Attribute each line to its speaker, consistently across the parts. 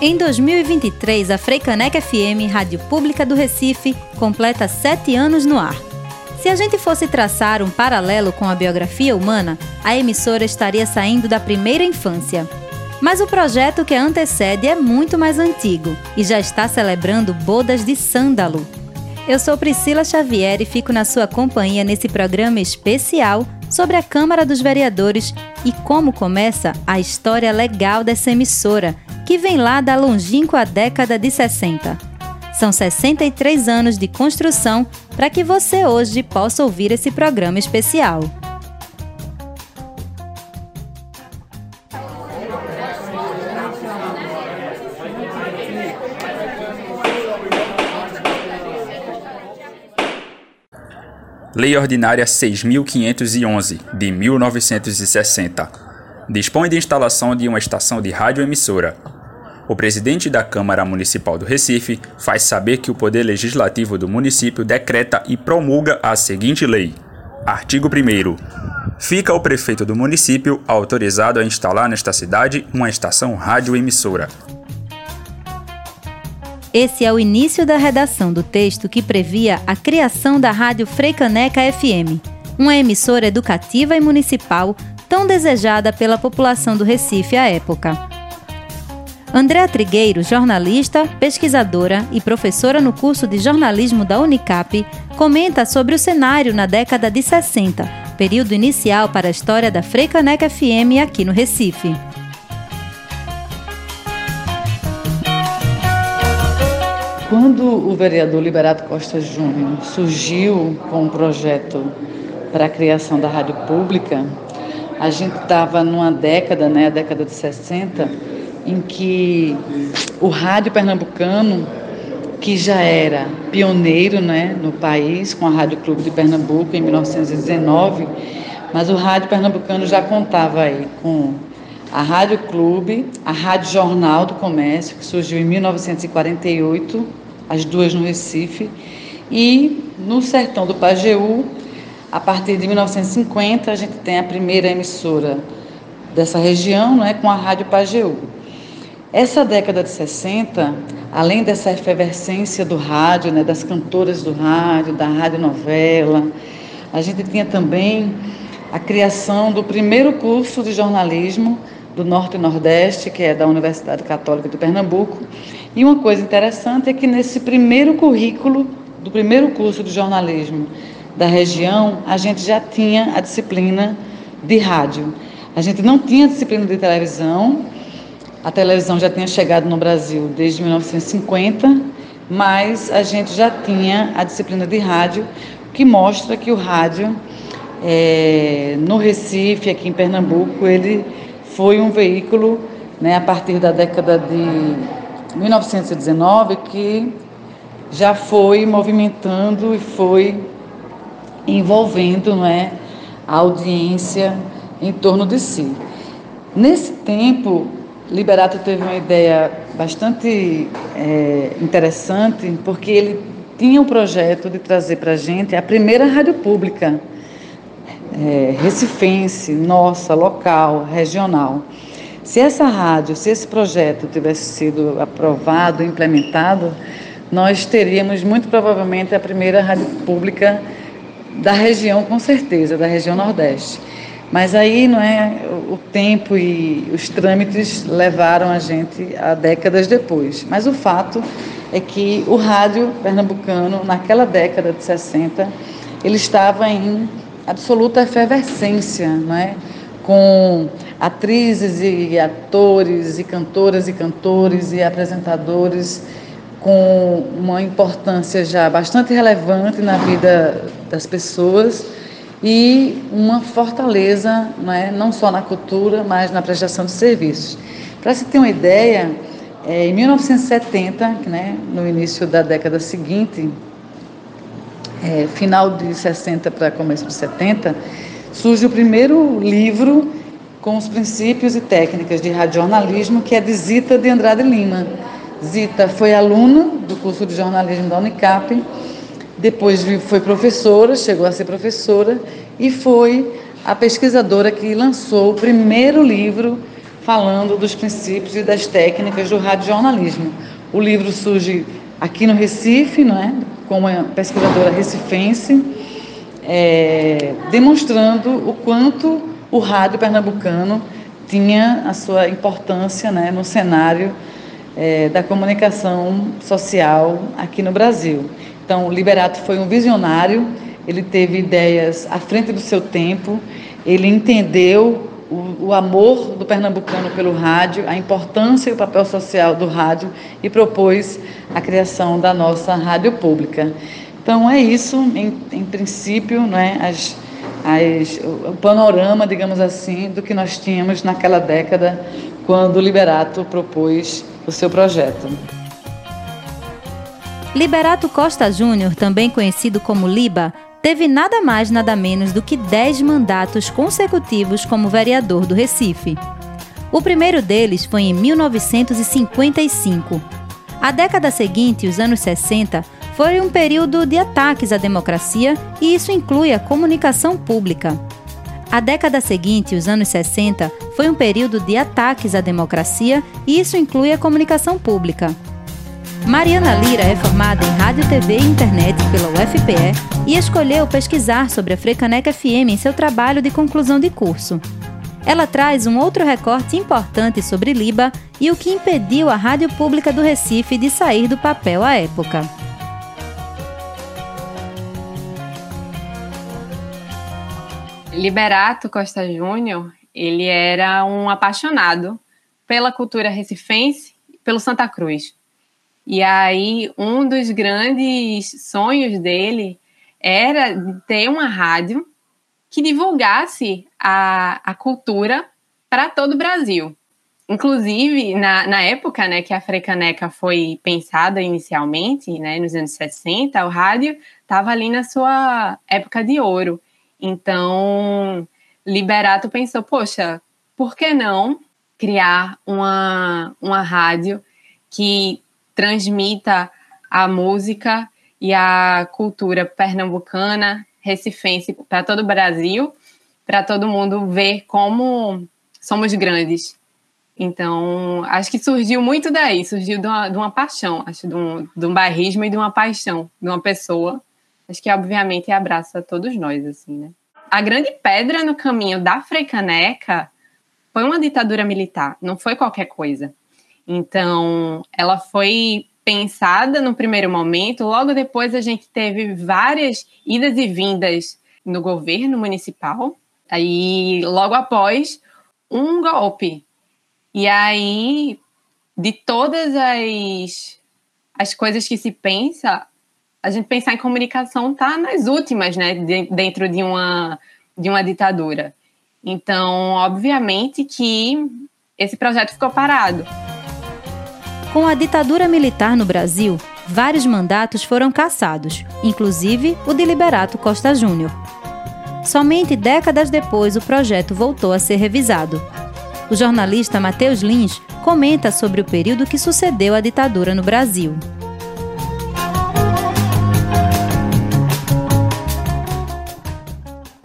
Speaker 1: Em 2023, a Freicaneca FM, rádio pública do Recife, completa sete anos no ar. Se a gente fosse traçar um paralelo com a biografia humana, a emissora estaria saindo da primeira infância. Mas o projeto que a antecede é muito mais antigo e já está celebrando bodas de sândalo. Eu sou Priscila Xavier e fico na sua companhia nesse programa especial sobre a Câmara dos Vereadores e como começa a história legal dessa emissora que vem lá da longínqua década de 60. São 63 anos de construção para que você hoje possa ouvir esse programa especial.
Speaker 2: Lei Ordinária 6.511, de 1960. Dispõe de instalação de uma estação de radioemissora, o presidente da Câmara Municipal do Recife faz saber que o Poder Legislativo do município decreta e promulga a seguinte lei. Artigo 1. Fica o prefeito do município autorizado a instalar nesta cidade uma estação radioemissora.
Speaker 1: Esse é o início da redação do texto que previa a criação da Rádio Freicaneca FM, uma emissora educativa e municipal tão desejada pela população do Recife à época. Andréa Trigueiro, jornalista, pesquisadora e professora no curso de jornalismo da Unicap, comenta sobre o cenário na década de 60, período inicial para a história da Freicaneca FM aqui no Recife.
Speaker 3: Quando o vereador Liberato Costa Júnior surgiu com um projeto para a criação da rádio pública, a gente estava numa década, né, a década de 60, em que o rádio pernambucano, que já era pioneiro né, no país, com a Rádio Clube de Pernambuco em 1919, mas o rádio pernambucano já contava aí com a Rádio Clube, a Rádio Jornal do Comércio, que surgiu em 1948, as duas no Recife, e no sertão do Pajeú, a partir de 1950, a gente tem a primeira emissora dessa região, né, com a Rádio Pajeú. Essa década de 60, além dessa efervescência do rádio, né, das cantoras do rádio, da radionovela, a gente tinha também a criação do primeiro curso de jornalismo do Norte e Nordeste, que é da Universidade Católica de Pernambuco. E uma coisa interessante é que nesse primeiro currículo do primeiro curso de jornalismo da região, a gente já tinha a disciplina de rádio. A gente não tinha disciplina de televisão, a televisão já tinha chegado no Brasil desde 1950, mas a gente já tinha a disciplina de rádio, que mostra que o rádio é, no Recife, aqui em Pernambuco, ele foi um veículo né, a partir da década de 1919 que já foi movimentando e foi envolvendo né, a audiência em torno de si. Nesse tempo, Liberato teve uma ideia bastante é, interessante, porque ele tinha um projeto de trazer para a gente a primeira rádio pública é, recifense, nossa, local, regional. Se essa rádio, se esse projeto tivesse sido aprovado, implementado, nós teríamos muito provavelmente a primeira rádio pública da região, com certeza, da região Nordeste. Mas aí não é o tempo e os trâmites levaram a gente a décadas depois. Mas o fato é que o rádio pernambucano naquela década de 60 ele estava em absoluta efervescência, não é? Com atrizes e atores e cantoras e cantores e apresentadores com uma importância já bastante relevante na vida das pessoas e uma fortaleza, não, é? não só na cultura, mas na prestação de serviços. Para se ter uma ideia, é, em 1970, né, no início da década seguinte, é, final de 60 para começo de 70, surge o primeiro livro com os princípios e técnicas de radiojornalismo, que é de Zita de Andrade Lima. Zita foi aluna do curso de jornalismo da Unicap depois foi professora, chegou a ser professora e foi a pesquisadora que lançou o primeiro livro falando dos princípios e das técnicas do radiojornalismo. O livro surge aqui no Recife, não é? com uma pesquisadora recifense, é, demonstrando o quanto o rádio pernambucano tinha a sua importância né, no cenário é, da comunicação social aqui no Brasil. Então, Liberato foi um visionário, ele teve ideias à frente do seu tempo, ele entendeu o, o, amor do pernambucano pelo rádio, a importância e o papel social do rádio e propôs a criação da nossa rádio pública. Então é isso, em, em princípio, né, as, as, o panorama, digamos assim, do que nós tínhamos naquela década quando o Liberato propôs o seu projeto.
Speaker 1: Liberato Costa Júnior, também conhecido como Liba, teve nada mais nada menos do que 10 mandatos consecutivos como vereador do Recife. O primeiro deles foi em 1955. A década seguinte, os anos 60, foi um período de ataques à democracia e isso inclui a comunicação pública. A década seguinte, os anos 60, foi um período de ataques à democracia e isso inclui a comunicação pública. Mariana Lira é formada em Rádio, TV e Internet pela UFPE e escolheu pesquisar sobre a Frecaneca FM em seu trabalho de conclusão de curso. Ela traz um outro recorte importante sobre Liba e o que impediu a Rádio Pública do Recife de sair do papel à época.
Speaker 4: Liberato Costa Júnior, ele era um apaixonado pela cultura recifense, pelo Santa Cruz. E aí, um dos grandes sonhos dele era ter uma rádio que divulgasse a, a cultura para todo o Brasil. Inclusive, na, na época né, que a Frecaneca foi pensada inicialmente, né, nos anos 60, o rádio estava ali na sua época de ouro. Então, Liberato pensou, poxa, por que não criar uma, uma rádio que transmita a música e a cultura pernambucana, recifense para todo o Brasil, para todo mundo ver como somos grandes. Então, acho que surgiu muito daí, surgiu de uma, de uma paixão, acho, de um, de um bairrismo e de uma paixão de uma pessoa. Acho que, obviamente, abraça todos nós, assim, né? A grande pedra no caminho da Freicaneca foi uma ditadura militar, não foi qualquer coisa. Então, ela foi pensada no primeiro momento, logo depois a gente teve várias idas e vindas no governo municipal, aí logo após um golpe. E aí, de todas as, as coisas que se pensa, a gente pensar em comunicação tá nas últimas, né, dentro de uma, de uma ditadura. Então, obviamente que esse projeto ficou parado.
Speaker 1: Com a ditadura militar no Brasil, vários mandatos foram cassados, inclusive o de Liberato Costa Júnior. Somente décadas depois o projeto voltou a ser revisado. O jornalista Matheus Lins comenta sobre o período que sucedeu à ditadura no Brasil.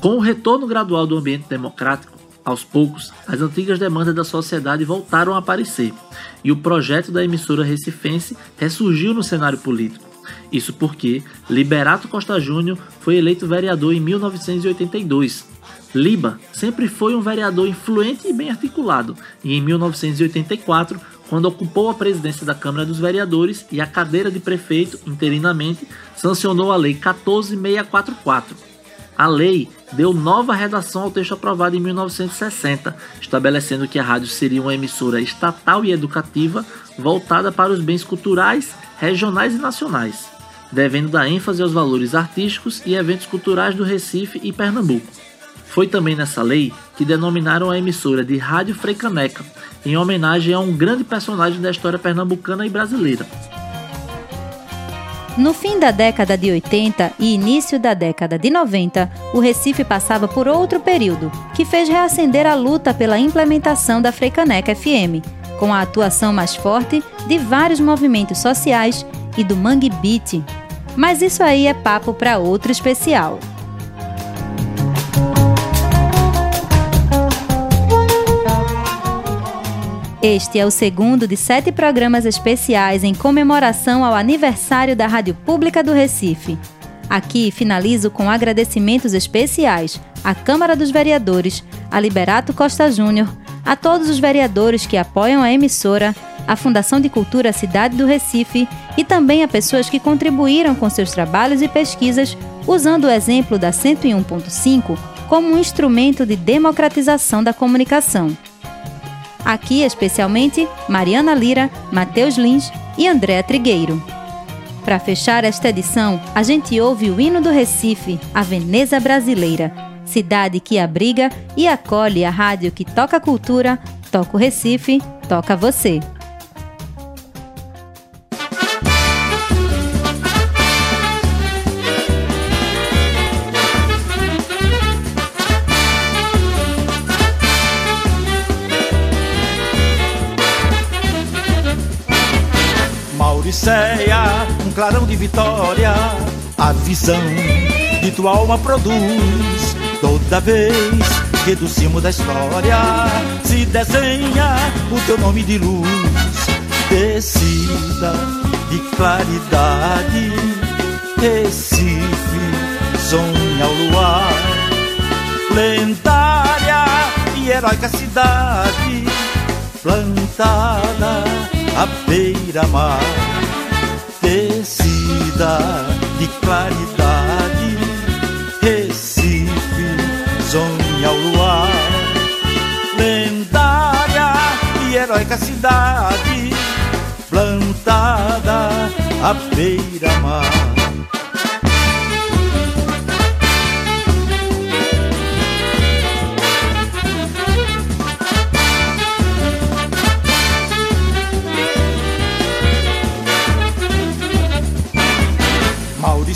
Speaker 5: Com o retorno gradual do ambiente democrático, aos poucos, as antigas demandas da sociedade voltaram a aparecer e o projeto da emissora recifense ressurgiu no cenário político. Isso porque Liberato Costa Júnior foi eleito vereador em 1982. Liba sempre foi um vereador influente e bem articulado, e em 1984, quando ocupou a presidência da Câmara dos Vereadores e a cadeira de prefeito interinamente, sancionou a Lei 14644 a lei deu nova redação ao texto aprovado em 1960, estabelecendo que a rádio seria uma emissora estatal e educativa voltada para os bens culturais, regionais e nacionais, devendo dar ênfase aos valores artísticos e eventos culturais do Recife e Pernambuco. Foi também nessa lei que denominaram a emissora de Rádio Freicaneca, em homenagem a um grande personagem da história pernambucana e brasileira,
Speaker 1: no fim da década de 80 e início da década de 90, o Recife passava por outro período, que fez reacender a luta pela implementação da Freicaneca FM, com a atuação mais forte de vários movimentos sociais e do Mangue Beat. Mas isso aí é papo para outro especial. Este é o segundo de sete programas especiais em comemoração ao aniversário da Rádio Pública do Recife. Aqui finalizo com agradecimentos especiais à Câmara dos Vereadores, a Liberato Costa Júnior, a todos os vereadores que apoiam a emissora, à Fundação de Cultura Cidade do Recife e também a pessoas que contribuíram com seus trabalhos e pesquisas usando o exemplo da 101.5 como um instrumento de democratização da comunicação. Aqui, especialmente, Mariana Lira, Matheus Lins e Andréa Trigueiro. Para fechar esta edição, a gente ouve o hino do Recife, a Veneza Brasileira, cidade que abriga e acolhe a rádio que toca cultura, toca o Recife, toca você.
Speaker 6: Mauricéia, um clarão de vitória, a visão de tua alma produz. Toda vez que do cimo da história se desenha o teu nome de luz, tecida de claridade, Recife, sonha o luar, lendária e heróica cidade, plantada à beira-mar tecida de claridade, Recife, sonha ao luar, lendária e heróica cidade, plantada à beira-mar.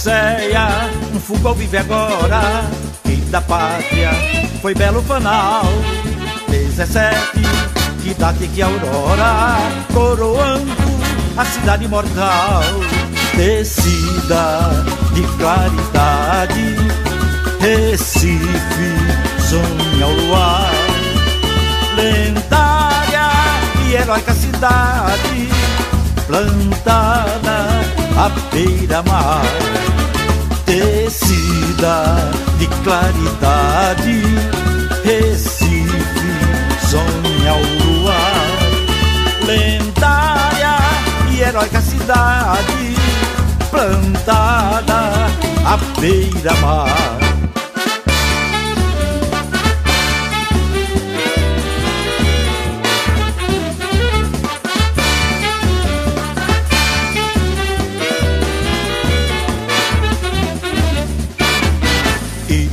Speaker 6: Odisseia, um fogão vive agora, e da pátria. Foi belo fanal. 17, que data que aurora, coroando a cidade mortal. Tecida de claridade, Recife, sonha ao luar. Lendária e heróica cidade, plantada à beira-mar tecida de claridade, Recife, sonha o luar, lendária e heróica cidade, plantada à beira-mar.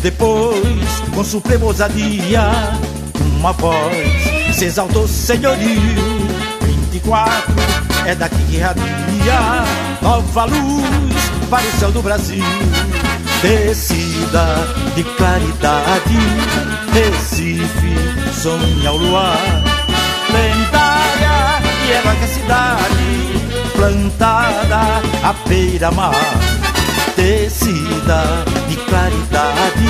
Speaker 6: Depois, com suprema ousadia, uma voz se exaltou senhorio. 24 é daqui que radia nova luz para o céu do Brasil. Descida de claridade, Recife, sonha o luar. Lendária e heróica cidade, plantada à beira-mar tecida de claridade,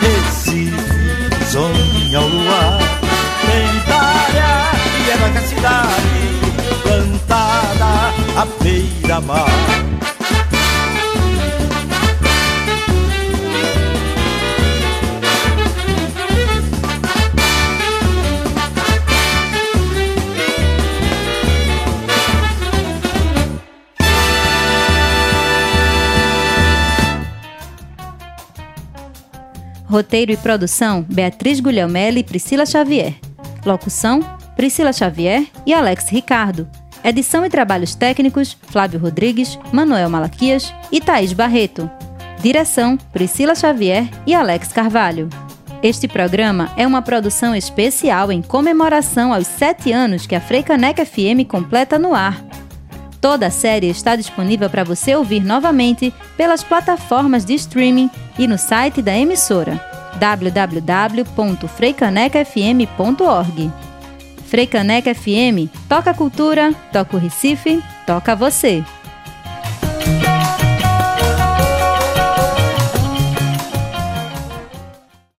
Speaker 6: Recife, sonha ao luar, lendária e heróica cidade, plantada à beira-mar.
Speaker 1: Roteiro e produção: Beatriz Guglielmelli e Priscila Xavier. Locução: Priscila Xavier e Alex Ricardo. Edição e trabalhos técnicos: Flávio Rodrigues, Manuel Malaquias e Thaís Barreto. Direção: Priscila Xavier e Alex Carvalho. Este programa é uma produção especial em comemoração aos sete anos que a Freicaneca FM completa no ar. Toda a série está disponível para você ouvir novamente pelas plataformas de streaming e no site da emissora www.freicanecafm.org. Freicaneca FM, toca cultura, toca o Recife, toca você.